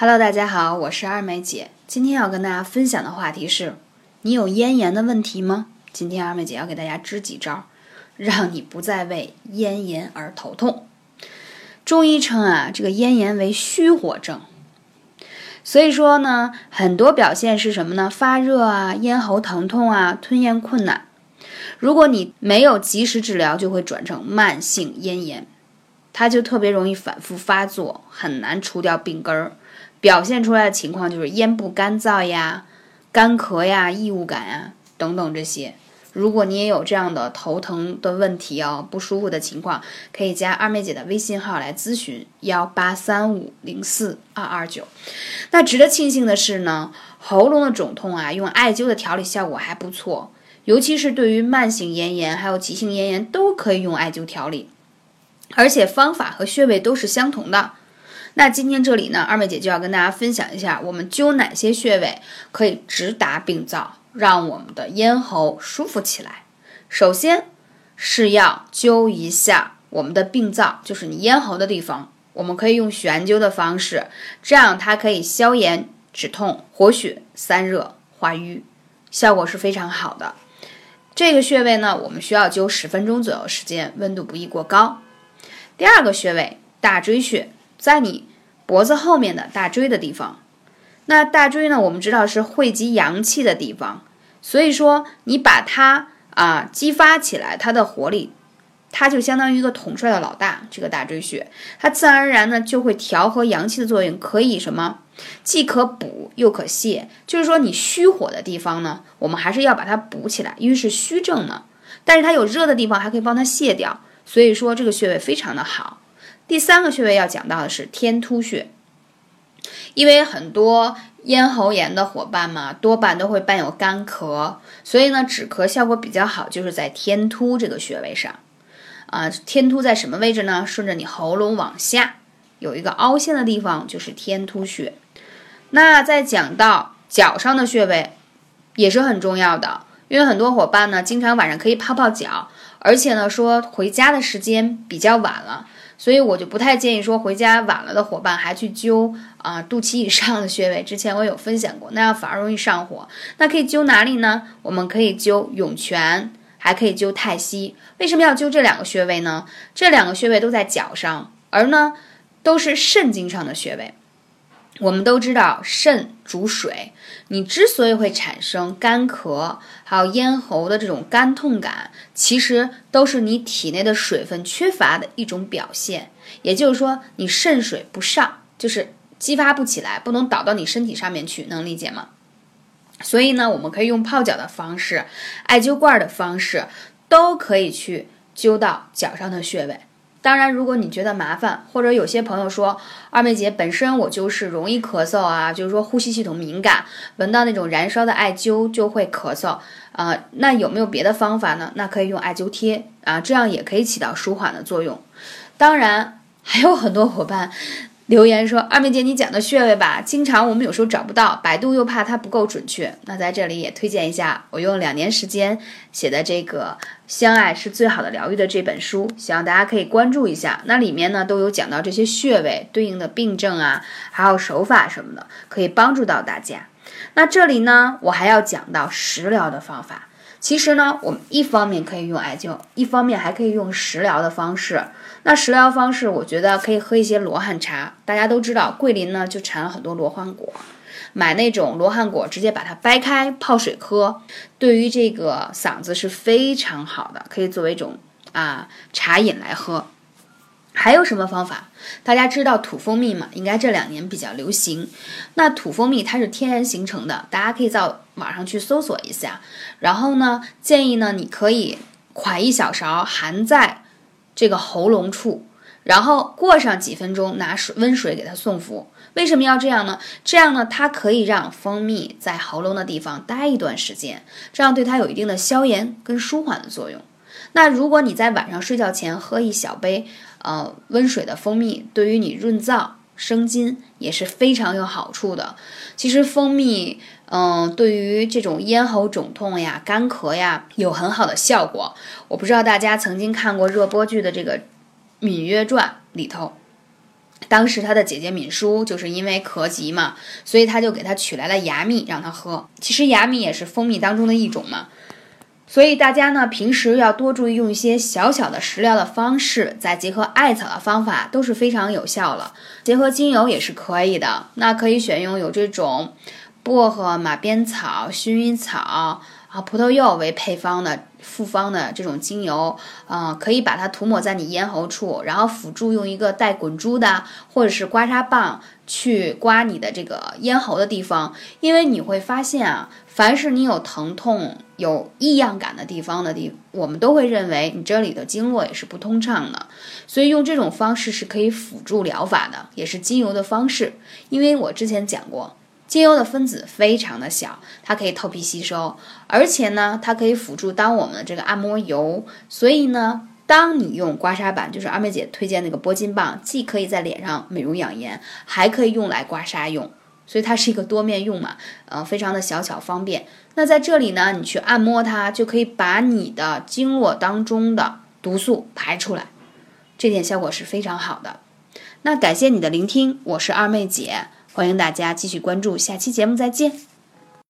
Hello，大家好，我是二妹姐。今天要跟大家分享的话题是：你有咽炎的问题吗？今天二妹姐要给大家支几招，让你不再为咽炎而头痛。中医称啊，这个咽炎为虚火症，所以说呢，很多表现是什么呢？发热啊，咽喉疼痛啊，吞咽困难。如果你没有及时治疗，就会转成慢性咽炎，它就特别容易反复发作，很难除掉病根儿。表现出来的情况就是咽部干燥呀、干咳呀、异物感呀等等这些。如果你也有这样的头疼的问题哦，不舒服的情况，可以加二妹姐的微信号来咨询：幺八三五零四二二九。那值得庆幸的是呢，喉咙的肿痛啊，用艾灸的调理效果还不错，尤其是对于慢性咽炎还有急性咽炎都可以用艾灸调理，而且方法和穴位都是相同的。那今天这里呢，二妹姐就要跟大家分享一下，我们灸哪些穴位可以直达病灶，让我们的咽喉舒服起来。首先是要灸一下我们的病灶，就是你咽喉的地方，我们可以用悬灸的方式，这样它可以消炎、止痛、活血、散热、化瘀，效果是非常好的。这个穴位呢，我们需要灸十分钟左右时间，温度不宜过高。第二个穴位大椎穴。在你脖子后面的大椎的地方，那大椎呢？我们知道是汇集阳气的地方，所以说你把它啊激发起来，它的活力，它就相当于一个统帅的老大。这个大椎穴，它自然而然呢就会调和阳气的作用，可以什么？既可补又可泻。就是说你虚火的地方呢，我们还是要把它补起来，因为是虚症嘛。但是它有热的地方，还可以帮它泻掉。所以说这个穴位非常的好。第三个穴位要讲到的是天突穴，因为很多咽喉炎的伙伴嘛，多半都会伴有干咳，所以呢，止咳效果比较好，就是在天突这个穴位上。啊，天突在什么位置呢？顺着你喉咙往下有一个凹陷的地方，就是天突穴。那在讲到脚上的穴位，也是很重要的，因为很多伙伴呢，经常晚上可以泡泡脚，而且呢，说回家的时间比较晚了。所以我就不太建议说回家晚了的伙伴还去灸啊肚脐以上的穴位。之前我有分享过，那样反而容易上火。那可以灸哪里呢？我们可以灸涌泉，还可以灸太溪。为什么要灸这两个穴位呢？这两个穴位都在脚上，而呢都是肾经上的穴位。我们都知道肾主水，你之所以会产生干咳，还有咽喉的这种干痛感，其实都是你体内的水分缺乏的一种表现。也就是说，你肾水不上，就是激发不起来，不能导到你身体上面去，能理解吗？所以呢，我们可以用泡脚的方式、艾灸罐的方式，都可以去灸到脚上的穴位。当然，如果你觉得麻烦，或者有些朋友说二妹姐本身我就是容易咳嗽啊，就是说呼吸系统敏感，闻到那种燃烧的艾灸就会咳嗽啊，那有没有别的方法呢？那可以用艾灸贴啊，这样也可以起到舒缓的作用。当然，还有很多伙伴。留言说：“二妹姐，你讲的穴位吧，经常我们有时候找不到，百度又怕它不够准确。那在这里也推荐一下，我用两年时间写的这个《相爱是最好的疗愈》的这本书，希望大家可以关注一下。那里面呢都有讲到这些穴位对应的病症啊，还有手法什么的，可以帮助到大家。那这里呢，我还要讲到食疗的方法。”其实呢，我们一方面可以用艾灸，一方面还可以用食疗的方式。那食疗方式，我觉得可以喝一些罗汉茶。大家都知道，桂林呢就产了很多罗汉果，买那种罗汉果，直接把它掰开泡水喝，对于这个嗓子是非常好的，可以作为一种啊茶饮来喝。还有什么方法？大家知道土蜂蜜嘛？应该这两年比较流行。那土蜂蜜它是天然形成的，大家可以在网上去搜索一下。然后呢，建议呢，你可以㧟一小勺，含在这个喉咙处，然后过上几分钟，拿水温水给它送服。为什么要这样呢？这样呢，它可以让蜂蜜在喉咙的地方待一段时间，这样对它有一定的消炎跟舒缓的作用。那如果你在晚上睡觉前喝一小杯，呃，温水的蜂蜜，对于你润燥生津也是非常有好处的。其实蜂蜜，嗯，对于这种咽喉肿痛呀、干咳呀，有很好的效果。我不知道大家曾经看过热播剧的这个《芈月传》里头，当时他的姐姐芈姝就是因为咳疾嘛，所以他就给他取来了牙蜜让他喝。其实牙蜜也是蜂蜜当中的一种嘛，所以大家呢平时要多注意用一些小小的食疗的方式，再结合艾草的方法都是非常有效了。结合精油也是可以的，那可以选用有这种薄荷、马鞭草、薰衣草。啊，葡萄柚为配方的复方的这种精油，啊，可以把它涂抹在你咽喉处，然后辅助用一个带滚珠的或者是刮痧棒去刮你的这个咽喉的地方，因为你会发现啊，凡是你有疼痛、有异样感的地方的地，我们都会认为你这里的经络也是不通畅的，所以用这种方式是可以辅助疗法的，也是精油的方式，因为我之前讲过。精油的分子非常的小，它可以透皮吸收，而且呢，它可以辅助当我们的这个按摩油。所以呢，当你用刮痧板，就是二妹姐推荐那个拨筋棒，既可以在脸上美容养颜，还可以用来刮痧用，所以它是一个多面用嘛，呃，非常的小巧方便。那在这里呢，你去按摩它，就可以把你的经络当中的毒素排出来，这点效果是非常好的。那感谢你的聆听，我是二妹姐。欢迎大家继续关注，下期节目再见。